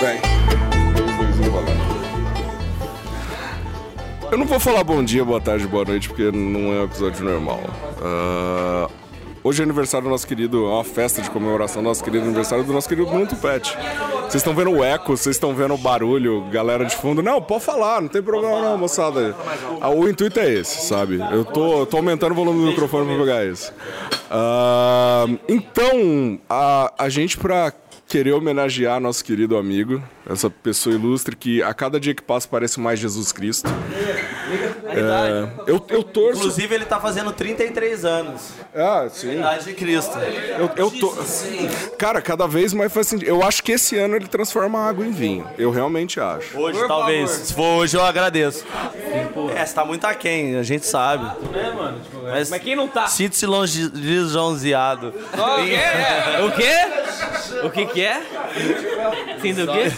Bem, eu não vou falar bom dia, boa tarde, boa noite, porque não é um episódio normal. Ah, hoje é aniversário do nosso querido, é uma festa de comemoração do nosso querido aniversário do nosso querido Bruno Tupete. Vocês estão vendo o eco, vocês estão vendo o barulho, galera de fundo. Não, pode falar, não tem problema não, moçada. Ah, O intuito é esse, sabe? Eu tô, tô aumentando o volume do microfone pra pegar isso. Ah, então, a, a gente pra querer homenagear nosso querido amigo, essa pessoa ilustre que a cada dia que passa parece mais Jesus Cristo. É, eu, eu torço. Inclusive, ele tá fazendo 33 anos. Ah, sim. Idade de Cristo. Eu, eu tô. Cara, cada vez mais faz sentido. Eu acho que esse ano ele transforma a água em vinho. Eu realmente acho. Hoje, talvez. Se for hoje, eu agradeço. É, você tá muito aquém, a gente sabe. É, mano. Tipo, Mas, Mas quem não tá? Sinto-se longe- lisonjeado. O quê? O quê? O que que é? Sinto o quê?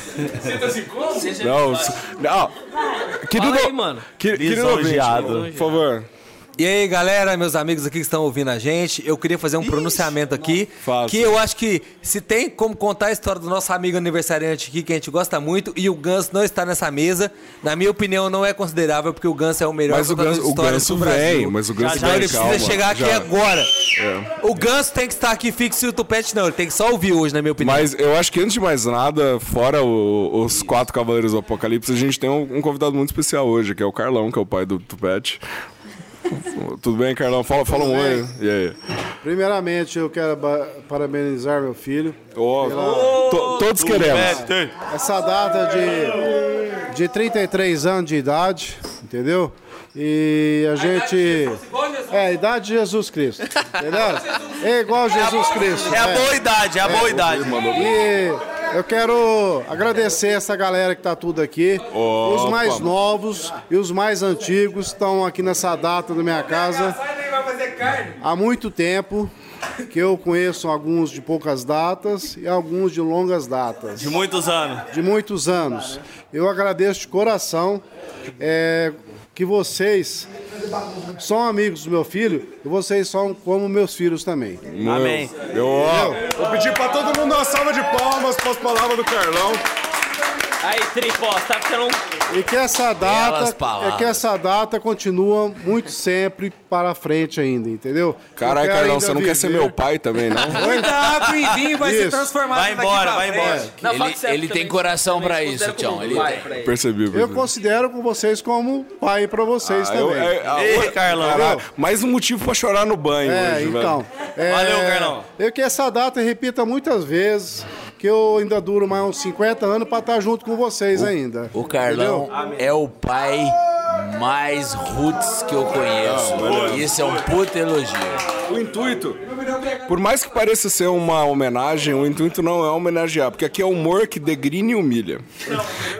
Não, se- não. Querido, Fala aí, mano. que- querido ouvinte, Lisonjeado. por favor. E aí, galera, meus amigos aqui que estão ouvindo a gente, eu queria fazer um pronunciamento aqui, que eu acho que se tem como contar a história do nosso amigo aniversariante aqui, que a gente gosta muito, e o Ganso não está nessa mesa, na minha opinião não é considerável, porque o Ganso é o melhor Mas o Ganso, o Ganso do Brasil. vem, mas o Ganso Já, já vem, ele calma, precisa chegar aqui já. agora. É. O Ganso tem que estar aqui fixo e o Tupete não, ele tem que só ouvir hoje, na minha opinião. Mas eu acho que antes de mais nada, fora o- os quatro Cavaleiros do Apocalipse, a gente tem um, um convidado muito especial hoje, que é o Carlão, que é o pai do Tupete. Tudo bem, Carlão? Fala, fala um oi. E aí? Primeiramente, eu quero parabenizar meu filho. Ó, to- todos queremos. Essa data de, de 33 anos de idade, entendeu? E a gente. É, a idade de Jesus Cristo. Entendeu? É igual Jesus Cristo. É a boa idade, é a boa idade. E eu quero agradecer essa galera que tá tudo aqui. Os mais novos e os mais antigos estão aqui nessa data da minha casa há muito tempo. Que eu conheço alguns de poucas datas e alguns de longas datas De muitos anos. de muitos anos. Eu agradeço de coração é, que vocês são amigos do meu filho e vocês são como meus filhos também. Amém. Eu, ó, vou pedir pra todo mundo uma salva de palmas para as palavras do Carlão. Aí, Tripó, tá ficando um... E que essa data, é que essa data continua muito sempre para frente ainda, entendeu? Caralho, Eu Carlão, você não quer ser meu pai também, não? Muita água e vinho vai se Isso. transformar Vai embora, vai embora. Não, Ele- você ele tem coração se isso, Tião, ele pai tem. pra ele. Percebi, Eu percebi. considero com vocês como pai para vocês Ah, eu- também. é- ah, Ei, ô, Carlão. caralho, mais um motivo pra chorar no banho É, hoje, então. é, Valeu, Carlão. Eu que essa data repita muitas vezes, que eu ainda duro mais uns 50 anos para estar junto com vocês ainda. O Carlão é o pai mais roots que eu conheço. Isso é um puta elogio. O intuito, por mais que pareça ser uma homenagem, o intuito não é homenagear, porque aqui é humor que degrina e humilha.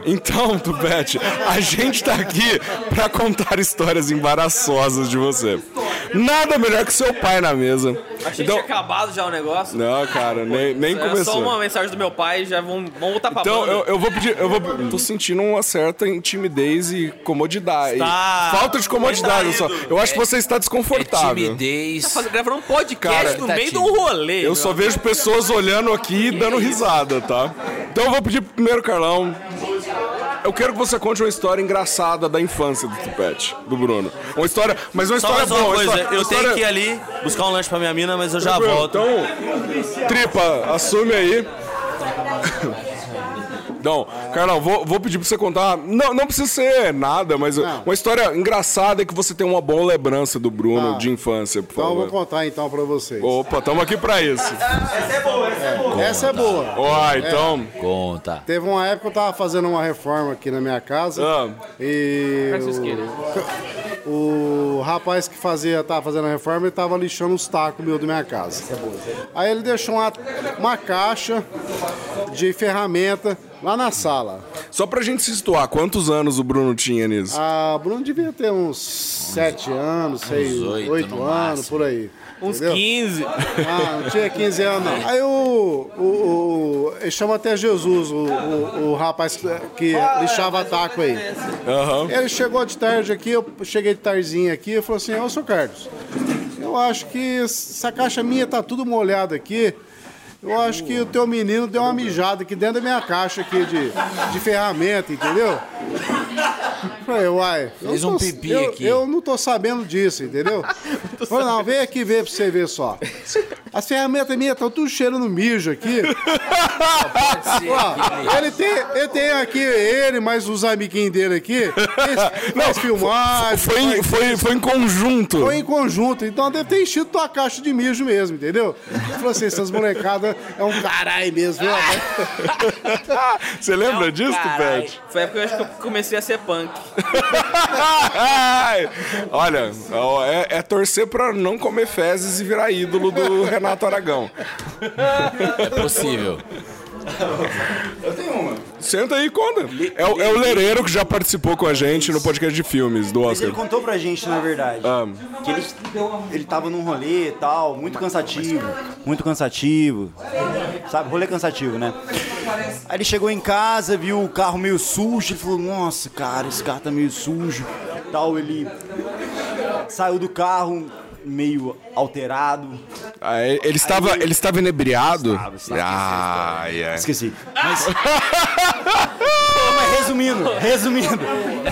Então, Tupete, a gente tá aqui pra contar histórias embaraçosas de você. Nada melhor que seu pai na mesa. Achei Então, que tinha acabado já o negócio. não, cara, nem, nem É só começou. uma mensagem do meu pai já vamos, vamos voltar pra Então, eu, eu vou pedir. Eu vou, tô sentindo uma certa intimidez e comodidade. Está Falta de comodidade só. Eu acho que você está É desconfortável. timidez. Tá fazendo- gravando um podcast Cara, no tá meio de um rolê. Eu só amigo. vejo pessoas olhando aqui e dando risada, tá? Então eu vou pedir pro primeiro, Carlão. Eu quero que você conte uma história engraçada da infância do Tupete, do Bruno. Uma história, mas uma Só história mais uma boa. coisa, história- eu história- tenho que ir ali buscar um lanche pra minha mina, mas eu já Tranquilo. volto. Então, tripa, assume aí. Não, Carlão, vou, vou pedir pra você contar. Não, não precisa ser nada, mas uma história engraçada que você tem uma boa lembrança do Bruno Ah. de infância, por Então eu vou favor. contar então para vocês. Opa, estamos aqui pra isso. Essa é boa. Ó, então. Conta. Teve uma época que eu tava fazendo uma reforma aqui na minha casa. Ah. E o, o rapaz que fazia, tava fazendo a reforma, ele tava lixando os tacos meu da minha casa. Aí ele deixou uma, uma caixa de ferramenta lá na sala. Só pra gente se situar, quantos anos o Bruno tinha nisso? A Bruno devia ter uns sete anos, seis, oito oito no anos, máximo. por aí. Uns entendeu? 15. Ah, não tinha 15 anos, não. Aí o. o, o ele chama até Jesus, o, o, o rapaz que- que lixava taco aí. Aham. Ele chegou de tarde aqui, eu cheguei de tardezinha aqui, eu falei assim, ô, seu Carlos, eu acho que essa caixa minha tá tudo molhada aqui. Eu acho que o teu menino deu uma mijada aqui dentro da minha caixa aqui de, de ferramenta, entendeu? Falei, uai. eu Fez tô- um pipi eu, aqui. Eu não tô sabendo disso, entendeu? Falei, não, vem aqui ver pra você ver só. As ferramentas minhas estão tudo cheirando mijo aqui. Ó, ele, tem, ele tem aqui ele, mais os amiguinhos dele aqui. Faz filmagem. Foi, em- faz foi, foi em conjunto. foi em conjunto, então deve ter enchido tua caixa de mijo mesmo, entendeu? Falou assim, essas molecadas é um caralho mesmo? Você lembra disso, Carai. Pet? Foi a época que eu acho que eu comecei a ser punk. Olha, é, é torcer pra não comer fezes e virar ídolo do Renato Aragão. É possível. Senta aí e conta. É, o- é o Lereiro que já participou com a gente no podcast de filmes do Mas ele Oscar. contou pra gente, na verdade, Ah. que ele, ele tava num rolê e tal, muito cansativo, muito cansativo, sabe, rolê cansativo, né? Aí ele chegou em casa, viu o carro meio sujo, ele falou, nossa, cara, esse carro tá meio sujo, tal, ele saiu do carro meio alterado, Ah, ele, ele estava, ele estava inebriado? Estava, estava, ah, é. esqueci, mas... Mas resumindo, resumindo,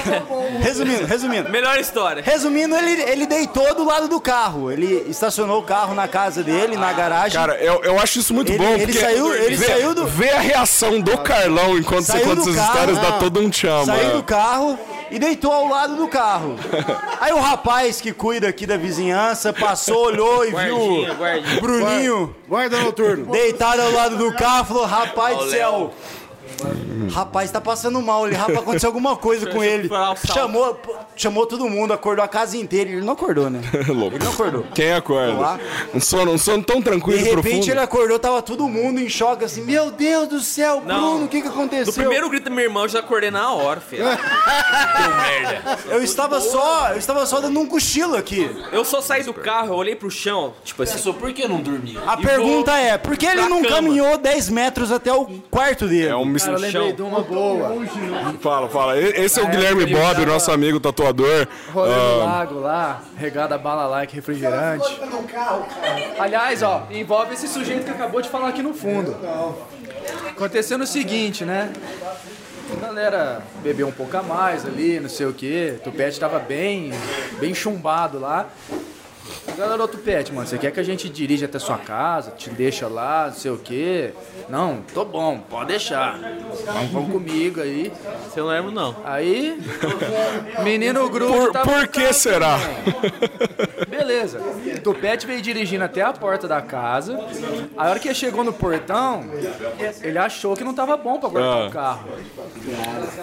resumindo, resumindo, Melhor história. Resumindo, ele, ele deitou do lado do carro. Ele estacionou o carro na casa dele, na garagem. Cara, eu, eu acho isso muito Ele- bom, ele saiu- ele ver, saiu do- ver a reação do Carlão enquanto você Saiu conta do essas carro, histórias dá não. todo um chama. Saiu do carro e deitou ao lado do carro. Aí o rapaz que cuida aqui da vizinhança passou, olhou e Guardinha, viu guardinha. Bruninho Guarda noturno. deitado ao lado do carro falou: Rapaz do céu. Rapaz, tá passando mal. Ele, rapaz, aconteceu alguma coisa com ele. Chamou, chamou todo mundo, acordou a casa inteira. Ele não acordou, né? Louco. Ele não acordou. Quem acorda? Um sono, um sono tão De tranquilo e repente profundo. ele acordou, tava todo mundo em choque, assim, meu Deus do céu, Não. Bruno, o que que aconteceu? Do primeiro grito da minha irmã, eu já acordei na hora, filho. Eu estava só, eu estava só dando um cochilo aqui. Eu só saí do carro, eu olhei pro chão, tipo assim. Pensou, por que não dormia? A E pergunta é, por que ele pra não cama. caminhou 10 metros até o quarto dele? É um Cara, eu lembrei de uma boa. Fala, fala. Esse é o Guilherme Bob, tava- nosso amigo tatuador. Rolê no Ah, lago lá, regada a bala like refrigerante. Aliás, ó, envolve esse sujeito que acabou de falar aqui no fundo. Acontecendo o seguinte, né? A galera bebeu um pouco a mais ali, não sei o quê. Tupete tava bem, bem chumbado lá. Galera, ô Tupete, mano, você quer que a gente dirija até sua casa, te deixa lá, não sei o quê? Não, tô bom, pode deixar. Vamos, vamos comigo aí. Você não lembra, não. Aí, menino Grude por, tava por que será? Beleza. Tupete veio dirigindo até a porta da casa. A hora que ele chegou no portão, ele achou que não tava bom pra guardar Ah. o carro.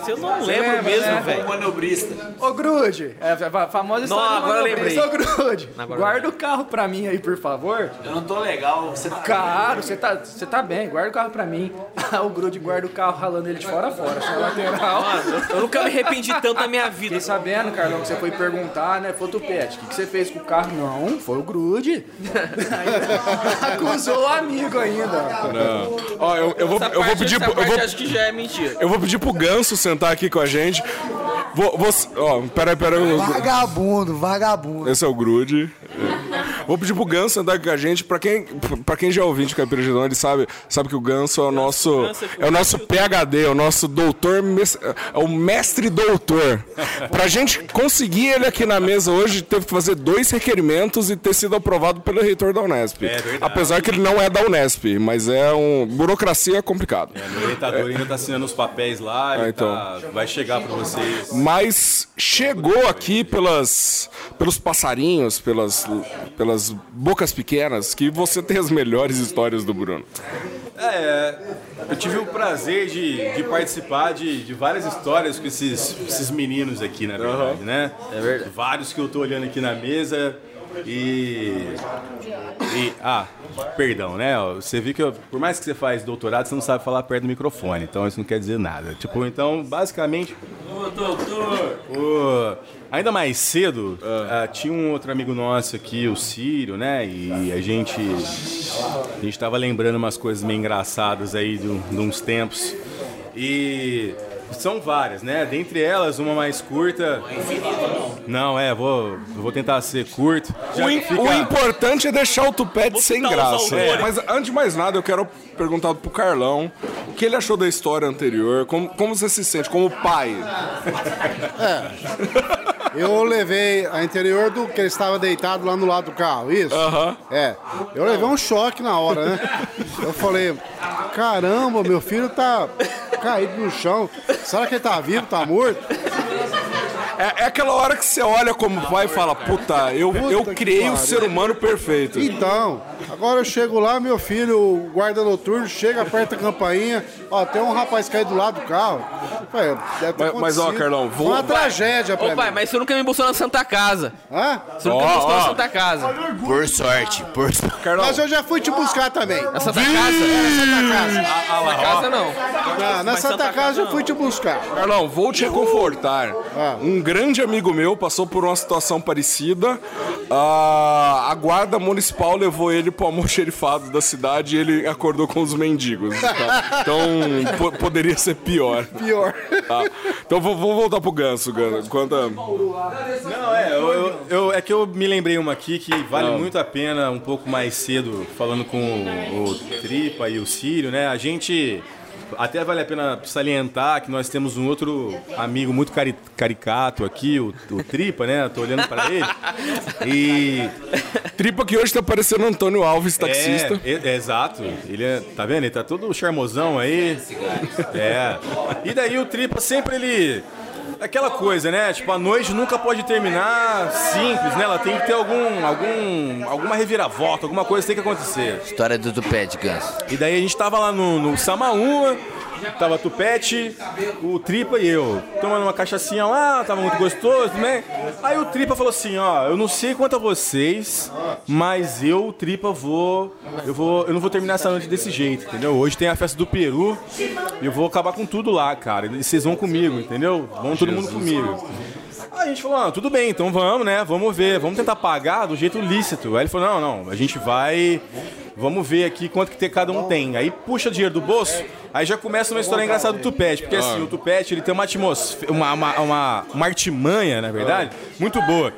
Você não lembra lembra, mesmo, né? velho. Manobrista. Ô, Grude, é a fa- famosa história Não, do agora eu lembrei. Ô, Grude, Agora guarda o carro pra mim aí, por favor. Eu não tô legal, você tá. Claro, você tá, você tá bem, guarda o carro pra mim. o Grude guarda o carro ralando ele de fora a fora, só lateral. Mano, eu nunca me arrependi tanto na minha vida. Fiquei sabendo, Carlão, que você foi perguntar, né? Foi o Tupete, o que, que você fez com o carro? Não, foi o Grude. Acusou o amigo ainda. Não. Ó, eu, eu vou, eu vou parte- pedir essa pro, eu parte vou, acho que já é mentira. eu vou pedir pro Ganso sentar aqui com a gente. Vou, vou, ó, peraí, peraí. Vagabundo, vagabundo. Esse é o Grude. Vou pedir pro Ganso andar com a gente. Pra quem, pra quem já é ouvinte do Caipira de Dom, ele sabe, sabe que o Ganso é o nosso, é é o nosso PHD, é o nosso doutor, é o mestre doutor. Pra gente conseguir ele aqui na mesa hoje, teve que fazer dois requerimentos e ter sido aprovado pelo reitor da Unesp. Apesar que ele não é da Unesp, mas é um. Burocracia é complicado. O orientador ainda tá assinando os papéis lá, Ah, então. tá- vai chegar pra vocês. mas chegou aqui pelas, pelos passarinhos, pelas, pelas bocas pequenas, que você tem as melhores histórias do Bruno. É, eu tive o prazer de, de participar de, de várias histórias com esses, esses meninos aqui, na verdade, né? É verdade. Vários que eu tô olhando aqui na mesa e. e ah, perdão, né? Você viu que eu- por mais que você faz doutorado, você não sabe falar perto do microfone, então isso não quer dizer nada. Tipo, então, basicamente. O- ainda mais cedo, ah, tinha um outro amigo nosso aqui, o Círio, né? E a gente. A gente tava lembrando umas coisas meio engraçadas aí de, de uns tempos. E são várias, né? Dentre elas, uma mais curta. Não, é, vou, vou tentar ser curto. O, im- fica- o importante é deixar o tupete sem graça. autores. Mas antes de mais nada, eu quero perguntar pro Carlão o que ele achou da história anterior, como, como você se sente como pai. Eu levei a interior do que ele estava deitado lá no lado do carro, isso? Aham. É. Eu levei um choque na hora, né? Eu falei, caramba, meu filho tá caído no chão. Será que ele tá vivo, tá morto? É, é aquela hora que você olha como pai e fala, puta, eu, eu criei o ser humano perfeito. Então, agora eu chego lá, meu filho, o guarda noturno, chega, aperta a campainha, ó, tem um rapaz caído do lado do carro. Ué, deve ter Mas- mas, ó, acontecido. Carlão, vou- Foi uma tragédia pra Ô pai, mim. mas você nunca me buscou na Santa Casa. Hã? Você nunca me Ó, buscou na ó. Santa Casa. Por sorte, por sorte. Carlão, Mas eu já fui te buscar também. Na Santa na Santa Casa. Casa? Na casa não. Na, na Mas Santa, Santa Casa Casa eu fui te buscar. Carlão, vou te reconfortar. Ah. Um grande amigo meu passou por uma situação parecida. Ah, a guarda municipal levou ele pro almoxerifado da cidade e ele acordou com os mendigos. tá? Então, po- poderia ser pior. Pior. Tá? Então, vou, vou voltar pro Ganso, Ganso. Quanto a- Não, é, eu, eu- eu- é que eu me lembrei uma aqui que vale muito a pena, um pouco mais cedo, falando com o, o Tripa e o Sírio, né? A gente. Até vale a pena salientar que nós temos um outro amigo muito cari- caricato aqui, o, o Tripa, né? Tô olhando pra ele. E. Tripa que hoje tá parecendo Antônio Alves, taxista. É, é- é, exato. Ele é, tá vendo? Ele tá todo charmosão aí. É. E daí o Tripa sempre ele. Aquela coisa, né? Tipo, a noite nunca pode terminar simples, né? Ela tem que ter algum, algum, alguma reviravolta, alguma coisa tem que acontecer. História do Tupete, Ganso. E daí a gente tava lá no, no Samaúma, tava Tupete, o Tripa e eu. Tomando uma cachaçinha lá, tava muito gostoso também. Aí o Tripa falou assim, ó, eu não sei quanto a vocês, mas eu, Tripa, vou. Eu vou. Eu não vou terminar essa noite desse jeito, entendeu? Hoje tem a festa do Peru e eu vou acabar com tudo lá, cara. E vocês vão comigo, entendeu? Vão todo mundo comigo. Aí a gente falou, ah, tudo bem, então vamos, né? Vamos ver, vamos tentar pagar do jeito lícito. Aí ele falou, não, não, a gente vai. Vamos ver aqui quanto que cada um tem. Aí puxa dinheiro do bolso, aí já começa uma história engraçada do Tupete. Porque assim, o Tupete ele tem uma atmosfera, uma, uma, uma, uma artimanha, na verdade, muito boa.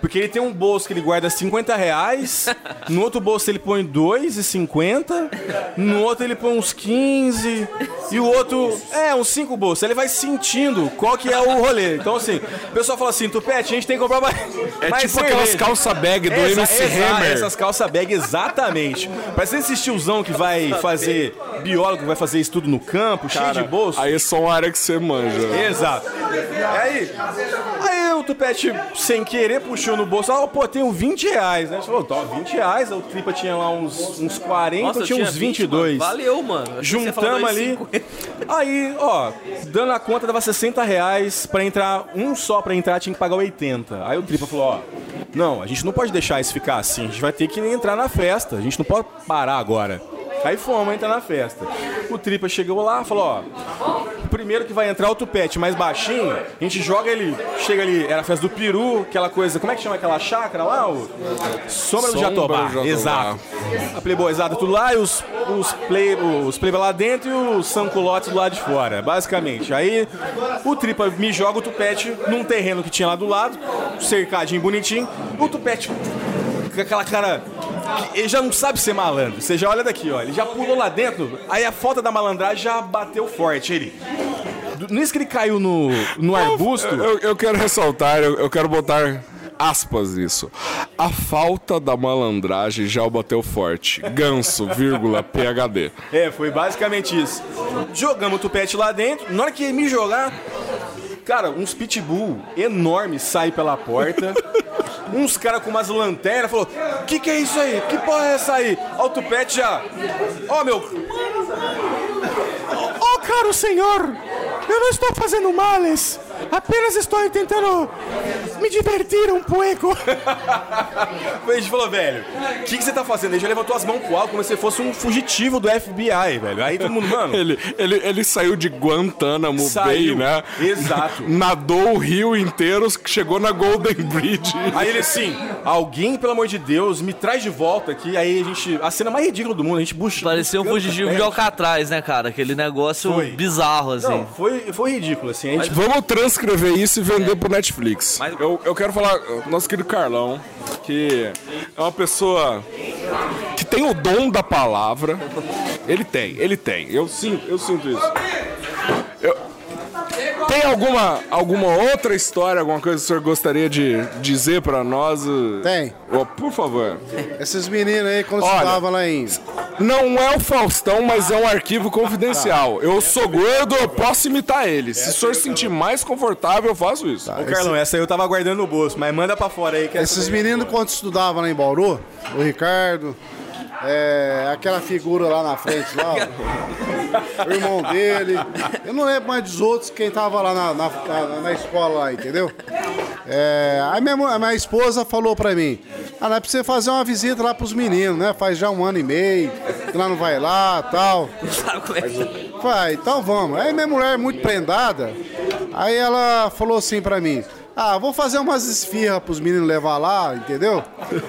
Porque ele tem um bolso que ele guarda 50 reais, no outro bolso ele põe 2,50, no outro ele põe uns 15, e o outro, é, uns 5 bolsos. Ele vai sentindo qual que é o rolê. Então assim, o pessoal fala assim, Tupete, a gente tem que comprar mais. É mais tipo aquelas cerveja." calça bag do Essa- MC exa- Hammer. Essas calça bag, exatamente. Parece esse tiozão que vai fazer biólogo, que vai fazer estudo no campo, cheio de bolso. Aí é só uma área que você manja. Exato. Aí, aí o Tupete, sem querer, puxou no bolso. Ah, pô, tenho 20 reais, né? Gente falou, tá, 20 reais. O Tripa tinha lá uns, uns 40, Nossa, eu eu tinha uns 20, 22. mano. Valeu, mano. Você Juntamos ali. 2,50. Aí, ó, dando a conta, dava 60 reais pra entrar. Um só pra entrar tinha que pagar 80. Aí o Tripa falou, ó. Não, a gente não pode deixar isso ficar assim. A gente vai ter que entrar na festa. A gente não pode parar agora. Aí fomos entrar na festa. O Tripa chegou lá falou, ó. O primeiro que vai entrar é o Tupete, mais baixinho. A gente joga ele. Chega ali, era a festa do Peru, aquela coisa. Como é que chama aquela chácara lá? O... Sombra do Jatobá. do Jatobá. Exato. A Playboyzada tudo lá e os, os, play, os playboy lá dentro e os sanculotes do lado de fora, basicamente. Aí o Tripa me joga o Tupete num terreno que tinha lá do lado, cercadinho, bonitinho. O Tupete com aquela cara... Ele já não sabe ser malandro. Você já olha daqui, ó. Ele já pulou lá dentro, aí a falta da malandragem já bateu forte. Ele... Nisso que ele caiu no, no arbusto... Eu, eu quero ressaltar, eu, eu quero botar aspas nisso. A falta da malandragem já o bateu forte. Ganso, vírgula, PHD. É, foi basicamente isso. Jogamos o tupete lá dentro. Na hora que ele me jogar, cara, uns pitbull enormes saem pela porta. uns caras com umas lanternas falou: Que que é isso aí? Que porra é essa aí? Ó, tupete já. Ó, meu. Ó, caro senhor, eu não estou fazendo males. Apenas estou tentando me divertir um pouco. a gente falou, velho, o que, que você tá fazendo? Ele já levantou as mãos pro alto como se fosse um fugitivo do FBI, velho. Aí todo mundo, mano. Ele, ele, ele saiu de Guantánamo Saiu. Bay, né? Exato. Nadou o rio inteiro, chegou na Golden Bridge. Aí ele assim, alguém, pelo amor de Deus, me traz de volta aqui. Aí a gente. A cena mais ridícula do mundo, a gente bucha. Parecia um fugitivo de Alcatraz, né, cara? Aquele negócio Foi. bizarro, assim. Não, foi, foi ridículo, assim. A gente Vamos transcrever isso e vender pro Netflix. Eu, eu quero falar, nosso querido Carlão, que é uma pessoa que tem o dom da palavra. Ele tem, ele tem. Eu sinto, eu sinto isso. Eu- tem alguma, alguma outra história, alguma coisa que o senhor gostaria de dizer pra nós? Tem. por favor. Esses meninos aí, quando Olha, estavam lá em. Não é o Faustão, mas é um arquivo confidencial. Eu sou gordo, eu posso imitar ele. Se o senhor se sentir mais confortável, eu faço isso. Ô, Carlão, essa aí eu tava guardando no bolso, mas manda pra fora aí. Esses meninos, quando estudavam lá em Bauru, o Ricardo, é, aquela figura lá na frente, lá, o irmão dele. Eu não lembro mais dos outros, quem tava lá na, na, na- na escola lá, entendeu? É, aí minha, a minha esposa falou pra mim, ah, é pra você fazer uma visita lá pros meninos, né? Faz já um ano e meio, que lá não vai lá tal. É é? Vai, então vamos. Aí minha mulher, muito prendada, aí ela falou assim pra mim: Ah, vou fazer umas esfirras pros meninos levar lá, entendeu?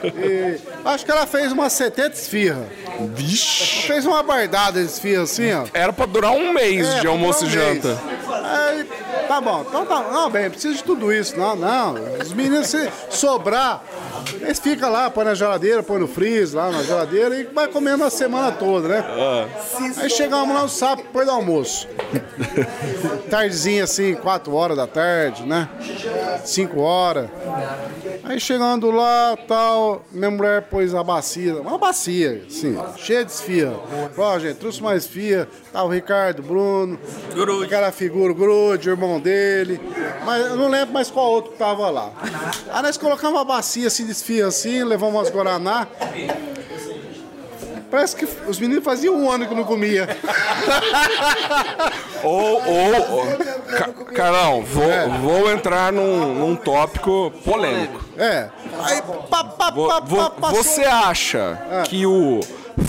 E acho que ela fez umas 70 esfirras. Vixe. Fez uma bardada de esfirra assim, ó. Era pra durar um mês É, de almoço e um mês. janta. Aí, tá bom, então tá. Não, bem, precisa de tudo isso. Não, não. Os meninos, se sobrar, eles ficam lá, põe na geladeira, põe no freezer, lá na geladeira e vai comendo a semana toda, né? Aí chegamos lá no sábado, depois do almoço. Tardezinha assim, 4 horas da tarde, né? 5 horas. Aí chegando lá, tal, minha mulher pôs a bacia, uma bacia, assim, cheia de esfirra. Falou, ó, gente, trouxe mais esfirra. Tá o Ricardo, Bruno, aquela figura, o Grude, o irmão dele. Mas eu não lembro mais qual outro que tava lá. Aí nós colocamos uma bacia assim de esfirra assim, levamos umas Guaraná. Parece que os meninos faziam um ano que não comia. Ou, ou, ou Ca- Carlão, vou, vou entrar num, num tópico polêmico. É. Aí, pá, pá, pá, você acha que o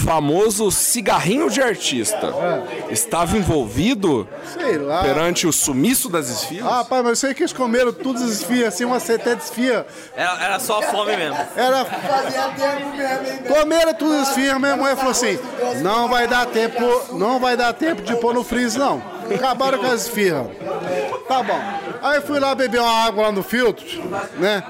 famoso cigarrinho de artista estava envolvido Sei lá. perante o sumiço das esfias? Ah, pai, mas eu sei que eles comeram todas as esfias, assim, umas 70 esfias. Era, era só fome mesmo. Era. Comeram todas as esfias, minha mãe falou assim: não vai dar tempo, não vai dar tempo de pôr no freezer, não. Acabaram com as esfias. Tá bom. Aí eu fui lá beber uma água lá no filtro, né?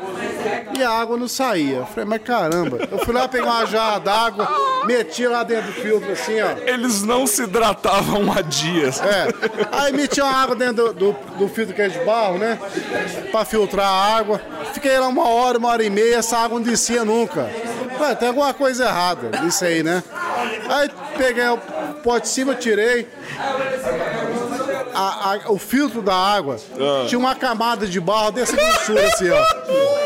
E a água não saía. Eu falei, mas caramba. Eu fui lá pegar uma jarra d'água, meti lá dentro do filtro assim, ó. Eles não se hidratavam há dias. É. Aí meti uma água dentro do, do, do filtro que é de barro, né? Pra filtrar a água. Fiquei lá uma hora, uma hora e meia, essa água não descia nunca. Ué, tem alguma coisa errada nisso aí, né? Aí peguei o pote de cima, tirei. A- a- o filtro da água tinha uma camada de barro dessa grossura assim, ó.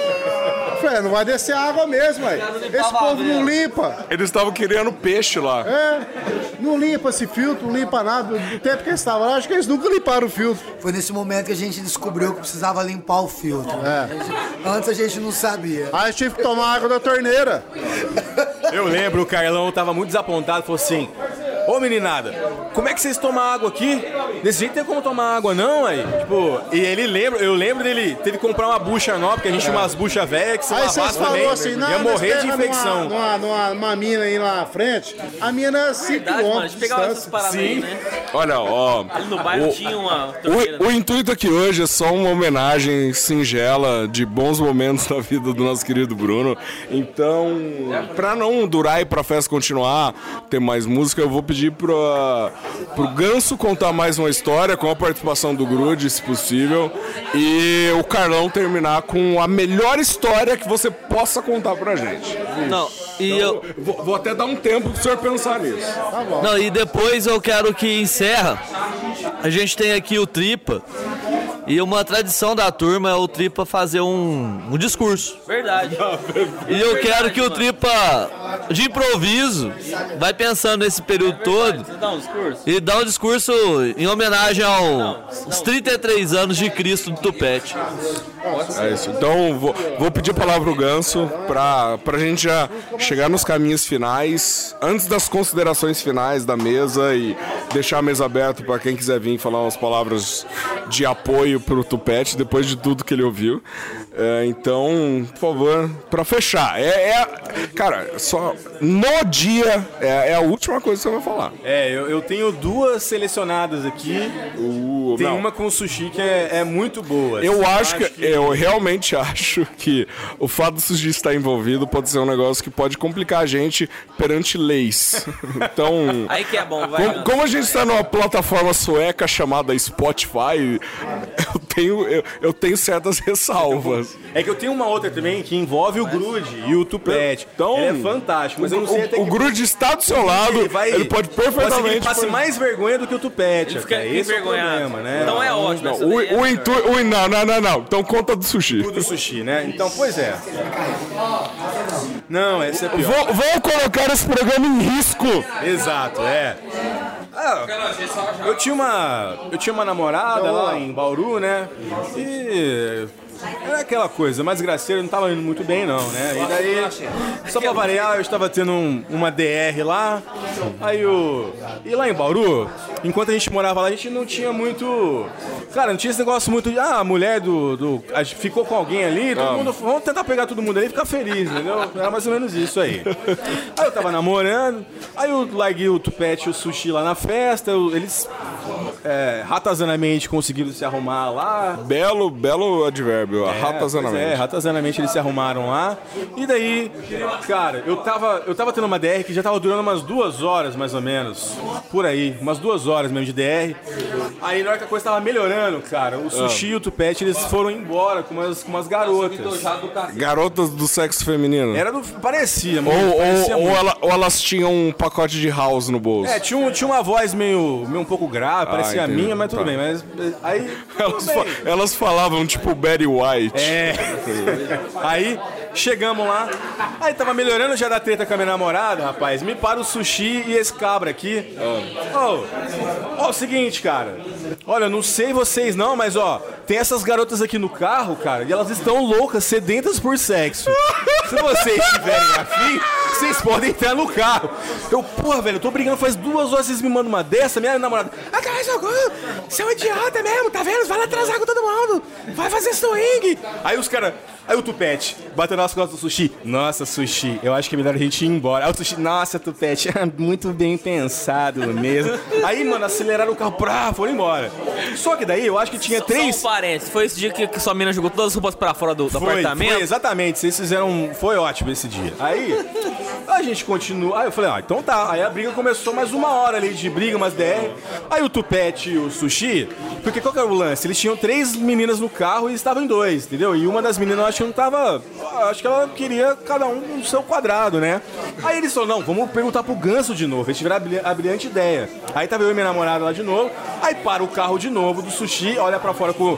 Falei, não vai descer água mesmo, aí. Esse povo não limpa. Eles estavam querendo peixe lá. É, não limpa esse filtro, não limpa nada. Do tempo que eles estavam lá, acho que eles nunca limparam o filtro. Foi nesse momento que a gente descobriu que precisava limpar o filtro. É. Antes a gente não sabia. Aí eu tive que tomar água da torneira. Eu lembro, o Carlão tava muito desapontado, falou assim: Ô meninada, como é que vocês tomam água aqui? Desse jeito tem como tomar água, não, aí? Tipo, e ele lembra, eu lembro dele, teve que comprar uma bucha nova, porque a gente tinha umas buchas velhas que se Aí vocês lavasse também. falaram assim, não, ia morrer de infecção. Numa, numa, numa mina aí lá na frente, a mina é 5 Verdade, mano. A gente pegava essas distância. paradas aí, né? Olha, ó. Ali no bairro o- tinha uma. O, o intuito aqui hoje é só uma homenagem singela de bons momentos da vida do nosso querido Bruno. Então, pra não durar e pra festa continuar, ter mais música, eu vou pedir pra, pro Ganso contar mais uma história com a participação do Grude, se possível, e o Carlão terminar com a melhor história que você possa contar pra gente. Não, e eu. Vou, vou até dar um tempo pro senhor pensar nisso. Não, e depois eu quero que encerra. A gente tem aqui o Tripa. E uma tradição da turma é o Tripa fazer um, um discurso. Verdade. E eu quero que o Tripa, de improviso, vai pensando nesse período todo e dá um discurso em homenagem aos 33 anos de Cristo do Tupete. É isso. Então, vou, vou pedir a palavra pro Ganso pra, pra gente já chegar nos caminhos finais, antes das considerações finais da mesa e deixar a mesa aberta pra quem quiser vir falar umas palavras de apoio pro Tupete, depois de tudo que ele ouviu. É, então, por favor, pra fechar. É, é- cara, só no dia é, é a última coisa que você vai falar. É, eu, eu tenho duas selecionadas aqui. Tem não. uma com sushi que é, é muito boa. Eu acho que, eu realmente acho que o fato do sushi estar envolvido pode ser um negócio que pode complicar a gente perante leis. Então, Aí que é bom, vai. como, como a gente está numa plataforma sueca chamada Spotify, eu tenho, eu, eu tenho certas ressalvas. É que eu tenho uma outra também que envolve o Grude e o Tupete. Então, Ele é fantástico, mas eu não sei o, até o que Grude está do seu lado, ele, pode Pode ser que ele perfeitamente... passe mais vergonha do que o Tupete. fica até. Esse é o problema, né? Então é ótimo. Não, o, é o intu... o, não, não, não, não. Então conta do sushi. do sushi, né? Então, pois é. Não, essa é pior. Vou, vou colocar esse programa em risco. Exato, é. Ah, eu tinha uma. Eu tinha uma namorada lá em Bauru, né? E. Era aquela coisa, mais graceira, não tava indo muito bem não, né? E daí, só pra variar, eu estava tendo um- uma DR lá, aí o... E lá em Bauru, enquanto a gente morava lá, a gente não tinha muito... Cara, não tinha esse negócio muito de, ah, a mulher do... do a ficou com alguém ali, todo mundo... Vamos tentar pegar todo mundo ali e ficar feliz, entendeu? Era mais ou menos isso aí. Aí eu tava namorando, aí eu larguei o tupete e o sushi lá na festa, eu- eles é, ratazanamente conseguiram se arrumar lá. Belo, belo advérbio, É, ratazanamente. É, ratazanamente eles se arrumaram lá. E daí, cara, eu tava, eu tava tendo uma DR que já tava durando umas duas horas, mais ou menos. Por aí, umas duas horas mesmo de DR. Aí na hora que a coisa tava melhorando, cara, o sushi e o tupete, eles foram embora com umas, com umas garotas. Garotas do sexo feminino. Era do. Parecia, Ou, parecia ou, ou, muito. ela- ou elas tinham um pacote de house no bolso. É, tinha, um- tinha uma voz meio, meio um pouco grave, parecia a minha, mas tudo Tá. bem. Mas aí. Elas, fa- elas falavam tipo Betty White. É. Aí chegamos lá. Aí tava melhorando já da treta com a minha namorada, rapaz. Me para o sushi e esse cabra aqui. Ó, ó, o seguinte, cara. Olha, eu não sei vocês não, mas ó, tem essas garotas aqui no carro, cara, e elas estão loucas, sedentas por sexo. Se vocês tiverem afim, vocês podem entrar no carro. Eu, porra, velho, eu tô brigando faz duas horas, vocês me mandam uma dessa, minha namorada. Ah, cara, você é um idiota mesmo, tá vendo? Vai lá transar com todo mundo. Vai fazer swing. Aí os caras. Aí o Tupete, batendo nas costas do sushi. Nossa, sushi, eu acho que é melhor a gente ir embora. Aí o sushi, nossa, Tupete, muito bem pensado mesmo. Aí, mano, aceleraram o carro, pra, foram embora. Só que daí eu acho que tinha três. Só um parênteses. Foi esse dia que, que sua mina jogou todas as roupas pra fora do, do Foi, apartamento? foi, exatamente. Vocês fizeram. Foi ótimo esse dia. Aí, a gente continua. Aí eu falei, ah, então tá. Aí a briga começou mais uma hora ali de briga, umas DR. Aí o Tupete e o Sushi. Porque qual que era o lance? Eles tinham três meninas no carro e estavam em dois, entendeu? E uma das meninas acho que não tava. Acho que ela queria cada um no seu quadrado, né? Aí eles falaram, não, vamos perguntar pro Ganso de novo. Eles tiveram a brilha- a brilhante ideia. Aí tava eu e minha namorada lá de novo. Aí para o carro de novo do sushi, olha pra fora com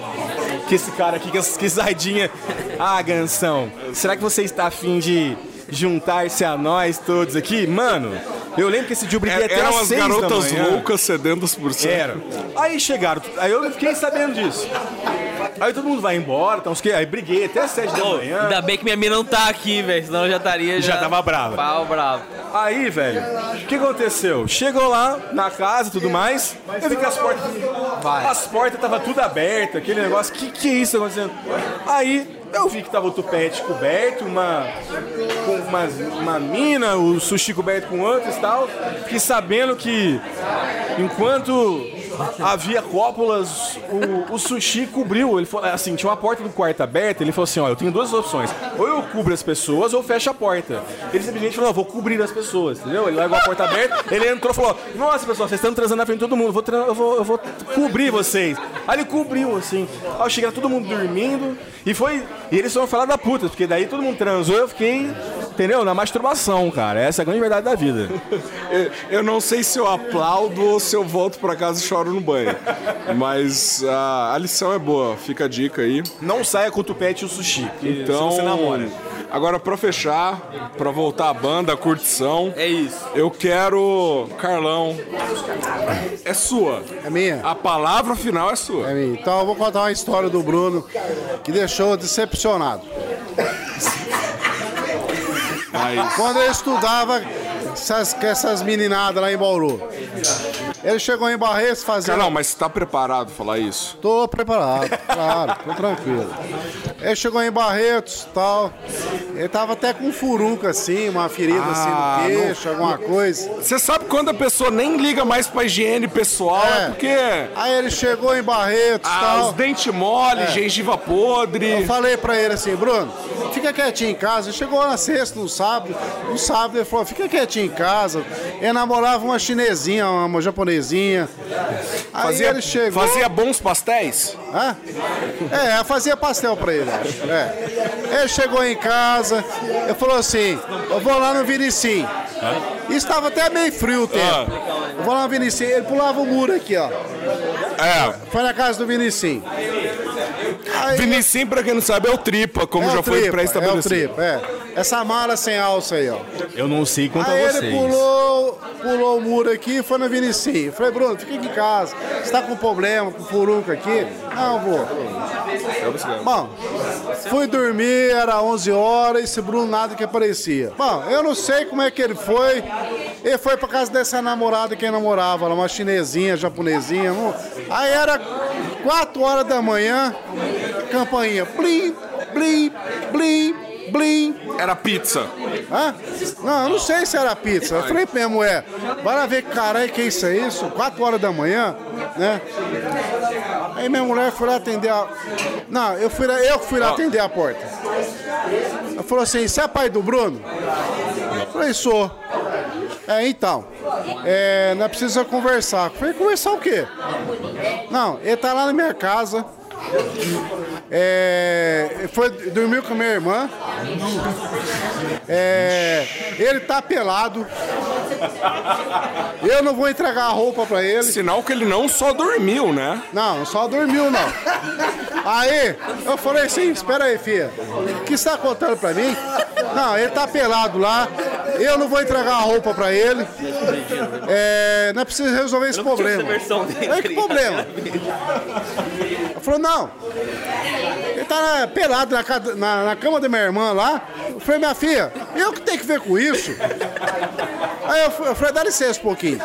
que esse cara aqui, que, esse sardinha. Ah, Gansão, será que você está afim de juntar-se a nós todos aqui? Mano, eu lembro que esse dia eu briguei É, até às seis da garotas manhã. loucas sedentas por sexo. Era. Aí chegaram, aí eu fiquei sabendo disso. Aí todo mundo vai embora, então, os que- aí briguei até às sete da Ô, manhã. ainda bem que minha mina não tá aqui, velho. Senão eu já estaria. Já tava brava. Pau bravo. Aí, velho, o que aconteceu? Chegou lá na casa e tudo mais, eu vi que as portas. As portas tava tudo abertas, aquele negócio. Que que é isso acontecendo? Aí eu vi que tava o tupete coberto, uma. com uma, uma mina, o sushi coberto com outros e tal. Fiquei sabendo que enquanto havia cópulas, o, o sushi cobriu. Ele falou assim: tinha uma porta do quarto aberta. Ele falou assim: ó, eu tenho duas opções. Ou eu cubro as pessoas ou fecho a porta. Ele simplesmente falou: "Não, vou cobrir as pessoas, entendeu? Ele largou a porta aberta, ele entrou e falou: Nossa, pessoal, vocês estão transando na frente de todo mundo, eu vou, eu vou, eu vou cobrir vocês. Aí ele cobriu, assim. Aí cheguei, todo mundo dormindo. E foi. E eles foram falar da puta, porque daí todo mundo transou eu fiquei. Entendeu? Na masturbação, cara. Essa é a grande verdade da vida. Eu, eu não sei se eu aplaudo ou se eu volto pra casa e choro no banho. Mas a, a lição é boa, fica a dica aí. Não saia com o tupete e o sushi. Então, você namora. Agora, pra fechar, pra voltar a banda, a curtição. É isso. Eu quero. Carlão. É sua. É minha? A palavra final é sua. É minha. Então eu vou contar uma história do Bruno que deixou decepcionado. Quando eu estudava essas, com essas meninadas lá em Bauru. Ele chegou em Barretos fazendo. Carlão, mas você tá preparado pra falar isso? Tô preparado, claro, tô tranquilo. Ele chegou em Barretos e tal. Ele tava até com um furuca assim, uma ferida Ah, assim no queixo, alguma coisa. Você sabe quando a pessoa nem liga mais pra higiene pessoal, é, porque. Aí ele chegou em Barretos e Ah, tal. os dentes mole, É. gengiva podre. Eu falei pra ele assim, Bruno, fica quietinho em casa. Ele chegou na sexta, no sábado. No sábado ele falou, fica quietinho em casa. Ele namorava uma chinesinha, uma japonesinha. Aí Fazia, ele chegou... fazia bons pastéis? Hã? É, fazia pastel pra ele. É. Ele chegou em casa, ele falou assim, eu vou lá no Vinicim. Estava até meio frio o tempo. Eu vou lá no Vinicim, ele pulava o muro aqui, ó. É. Foi na casa do Vinicim. Vinicim, pra quem não sabe, é o tripa, como É já o foi tripa, pré-estabelecido. É o tripa, é. Essa mala sem alça aí, ó. Eu não sei quanto Aí a ele vocês. pulou, pulou o muro aqui e foi na Vinicim. Falei, Bruno, fica aqui em casa. Você tá com problema, com furuca aqui? Não, vou. Bom, fui dormir, era 11 horas, esse Bruno nada que aparecia. Bom, eu não sei como é que ele foi. Ele foi pra casa dessa namorada que ele namorava, uma chinesinha, japonesinha. não- Aí era 4 horas da manhã, campainha. Blim, blim, blim, blim. Era pizza. Hã? Não, eu não sei se era pizza. Eu falei minha mulher, vai lá ver, caralho, que isso é isso? 4 horas da manhã, né? Aí minha mulher foi lá atender a. Não, eu fui lá, eu fui lá atender a porta. Ela falou assim, você é pai do Bruno? Eu falei, sou. É, então. É, nós precisamos conversar. Falei, conversar o quê? Não, ele tá lá na minha casa. É, foi, dormiu com minha irmã. É, ele tá pelado. Eu não vou entregar a roupa pra ele. Sinal que ele não só dormiu, né? Não, só dormiu não. Aí, eu falei assim, espera aí, filha. O que você tá contando pra mim? Não, ele tá pelado lá. Eu não vou entregar a roupa pra ele. É, não é preciso resolver esse problema. É que problema? Ela falou, não. Tá pelado na, na- na cama da minha irmã lá. Eu falei, minha filha, eu que tenho que ver com isso? Aí eu, eu falei, dá licença um pouquinho.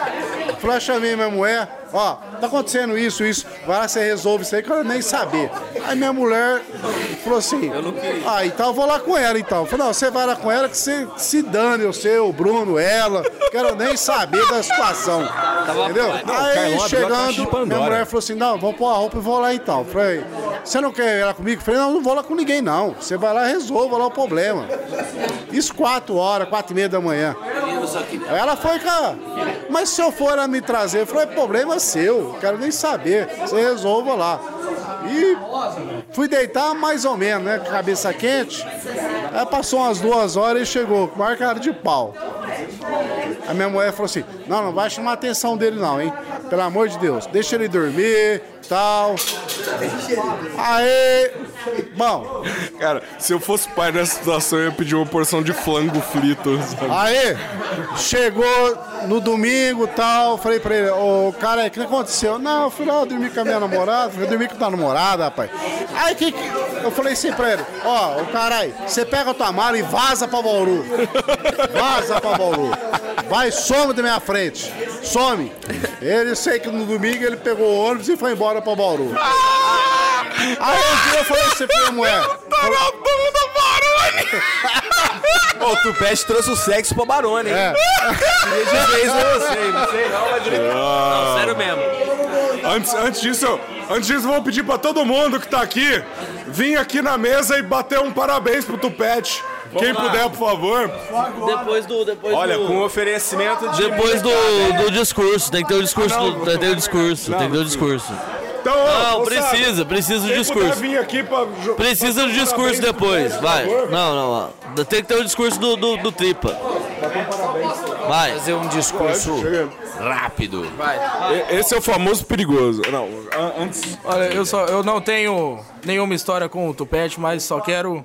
Eu falei, eu chamei minha mulher, ó, tá acontecendo isso, isso, vai lá, você resolve isso aí que eu nem saber. Aí minha mulher falou assim, ah, então eu vou lá com ela então. Eu falei, não, você vai lá com ela que você se dane, eu sei, o Bruno, ela, quero nem saber da situação. Entendeu? Aí chegando, minha mulher falou assim, não, vamos pôr a roupa e vou lá então. Eu falei, você não quer ir lá comigo? Eu falei, não, não vou lá com ninguém não. Você vai lá e resolva lá o problema. Isso quatro horas, quatro e meia da manhã. Ela foi, cara, mas se eu for ela me trazer, eu falei, é problema seu, quero nem saber, você resolva lá. E fui deitar mais ou menos, né, a cabeça quente. Aí passou umas duas horas e chegou com cara de pau. A minha mulher falou assim, não, não vai chamar a atenção dele não, hein? Pelo amor de Deus, deixa ele dormir, tal. Aí, bom, Cara, se eu fosse pai nessa situação, eu ia pedir uma porção de flango frito. sabe? Aí, chegou no domingo e tal, falei pra ele, ô cara, o que aconteceu? Não, eu fui lá dormir com a minha namorada, fui dormir com a namorada, rapaz. Aí que, que- eu falei assim pra ele, ó, ô caralho, você pega a tua mala e vaza pra Bauru. Vaza pra Bauru. Vai, some da minha frente. Some. Ele, sei que no domingo ele pegou o ônibus e foi embora pra Bauru. Aí um dia eu falei assim pra minha mulher. Tá na bunda, Barone! Ô, o Tupete trouxe o sexo pra Barone, hein? É. Queria dizer isso pra você, não sei não, mas... Não, sério mesmo. Antes, antes disso, eu- antes disso, eu vou pedir pra todo mundo que tá aqui vir aqui na mesa e bater um parabéns pro Tupete. Quem lá. puder, por favor. Depois do. Depois Olha, do... com oferecimento de. Depois do, do discurso, tem que ter o discurso, Ah, não, do- tem que ter o discurso, tem que ter o discurso. Então, Não, moçada, precisa, precisa do discurso. vir aqui pra Precisa do um discurso depois, vai. Não, não, ó. tem que ter o discurso do, do, do Tripa. Vai. Fazer um discurso rápido. E- Esse é o famoso perigoso. Não, an- antes. Olha, eu, só, eu não tenho nenhuma história com o Tupete, mas só quero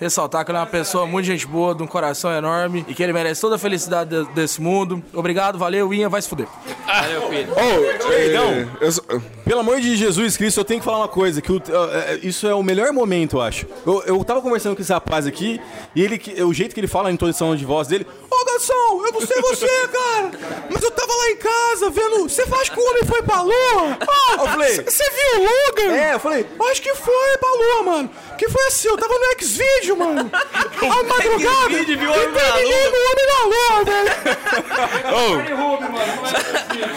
ressaltar que ele é uma pessoa muito gente boa, de um coração enorme e que ele merece toda a felicidade de- desse mundo. Obrigado, valeu, Inha, vai se fuder. Valeu, filho. Ô, perdão. Pelo amor de Jesus Cristo, eu tenho que falar uma coisa, que o- é, é, isso é o melhor momento, eu acho. Eu, eu tava conversando com esse rapaz aqui, e ele, o jeito que ele fala, a introdução de voz dele, Ô, Gansão, eu não sei você, cara, mas eu tava lá em casa vendo, você acha que o homem foi pra lua? Ah, eu falei, você viu o Logan? É, eu falei, acho que foi pra lua, mano. Que foi assim, eu tava no X-Video, mano. A madrugada, e viu o homem na terminei no homem na lua, velho.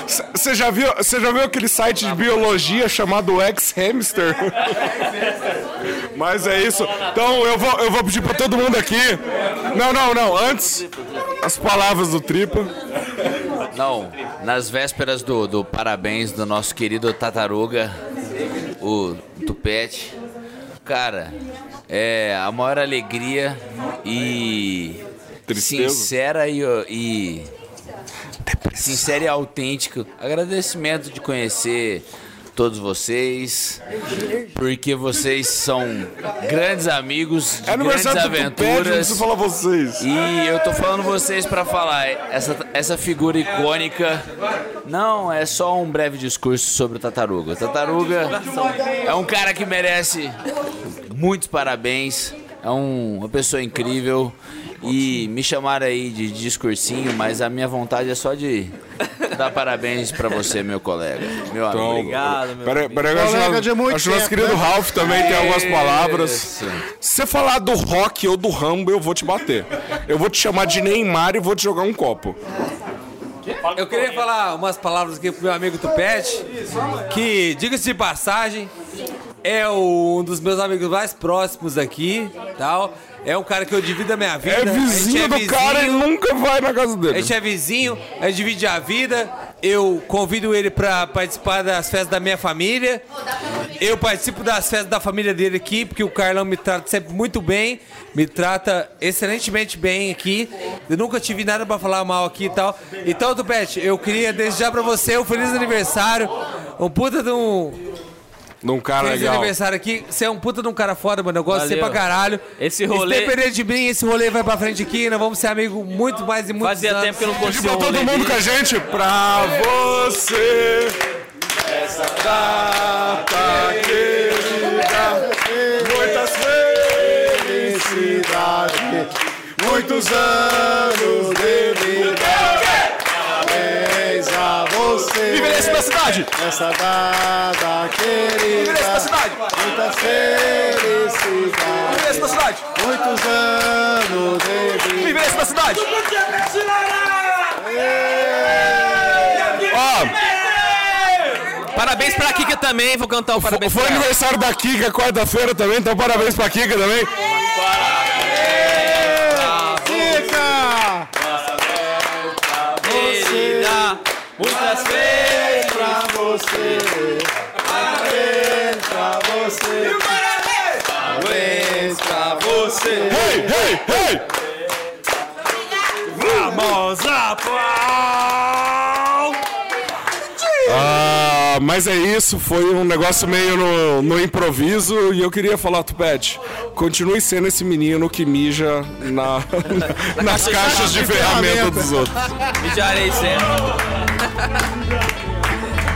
Você já viu, você já viu aquele site de biologia chamado X-Hamster? Mas é isso. Então eu vou, eu vou pedir pra todo mundo aqui. Não, não, não. Antes, as palavras do Tripa. Não, nas vésperas do, do parabéns do nosso querido Tataruga, o Tupete. Cara, é a maior alegria e Tristeza. sincera e, e sincero e autêntico agradecimento de conhecer todos vocês, porque vocês são grandes amigos de É grandes aventuras. falar vocês. E eu tô falando vocês pra falar, essa, essa figura icônica não é só um breve discurso sobre o Tataruga. O Tataruga é um cara que merece muitos parabéns, é um- uma pessoa incrível. E me chamaram aí de discursinho, mas a minha vontade é só de dar parabéns pra você, meu colega. Meu amigo. Obrigado, meu Peraí, peraí, acho, Colega que de muito acho que nosso tempo, querido né? Ralph também tem algumas palavras. Isso. Se você falar do rock ou do Rambo, eu vou te bater. Eu vou te chamar de Neymar e vou te jogar um copo. Eu queria falar umas palavras aqui pro meu amigo Tupete, que, diga-se de passagem, é um dos meus amigos mais próximos aqui, tal. É um cara que eu divido a minha vida. É A gente vizinho é do cara e nunca vai na casa A dele. gente é vizinho, a gente divide a vida. Eu convido ele pra participar das festas da minha família. Eu participo das festas da família dele aqui, porque o Carlão me trata sempre muito bem, me trata excelentemente bem aqui. Eu nunca tive nada pra falar mal aqui e tal. Então, Tupete, eu queria desejar pra você um feliz aniversário. Um puta de um. Num cara Feliz legal. aniversário aqui. Você é um puta de um cara foda, mano. Eu gosto de você Valeu. pra caralho. Esse rolê- Independente de mim, esse rolê vai pra frente aqui. Nós vamos ser amigos muito mais e muito Fazia tempo que eu não Pedir conseguia pra um todo rolê mundo com a gente. Pra você. Essa data querida. Muitas felicidades. Muitos anos de cidade! Essa data querida. Na cidade! Muitas felicidades. Envelhece na cidade! Muitos anos de vida. Envelhece na cidade! Parabéns pra Kika também, vou cantar o parabéns Foi ela. aniversário da Kika quarta-feira também, então parabéns pra Kika também. Fica! Querida, muitas vezes. Hey, hey, hey! Vamos aplaudir! Ah, mas é isso, foi um negócio meio no, no improviso e eu queria falar, Tupete, continue sendo esse menino que mija na, nas caixas de ferramenta dos outros. Mijarei sempre.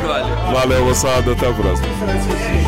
Valeu. Valeu, moçada, até a próxima.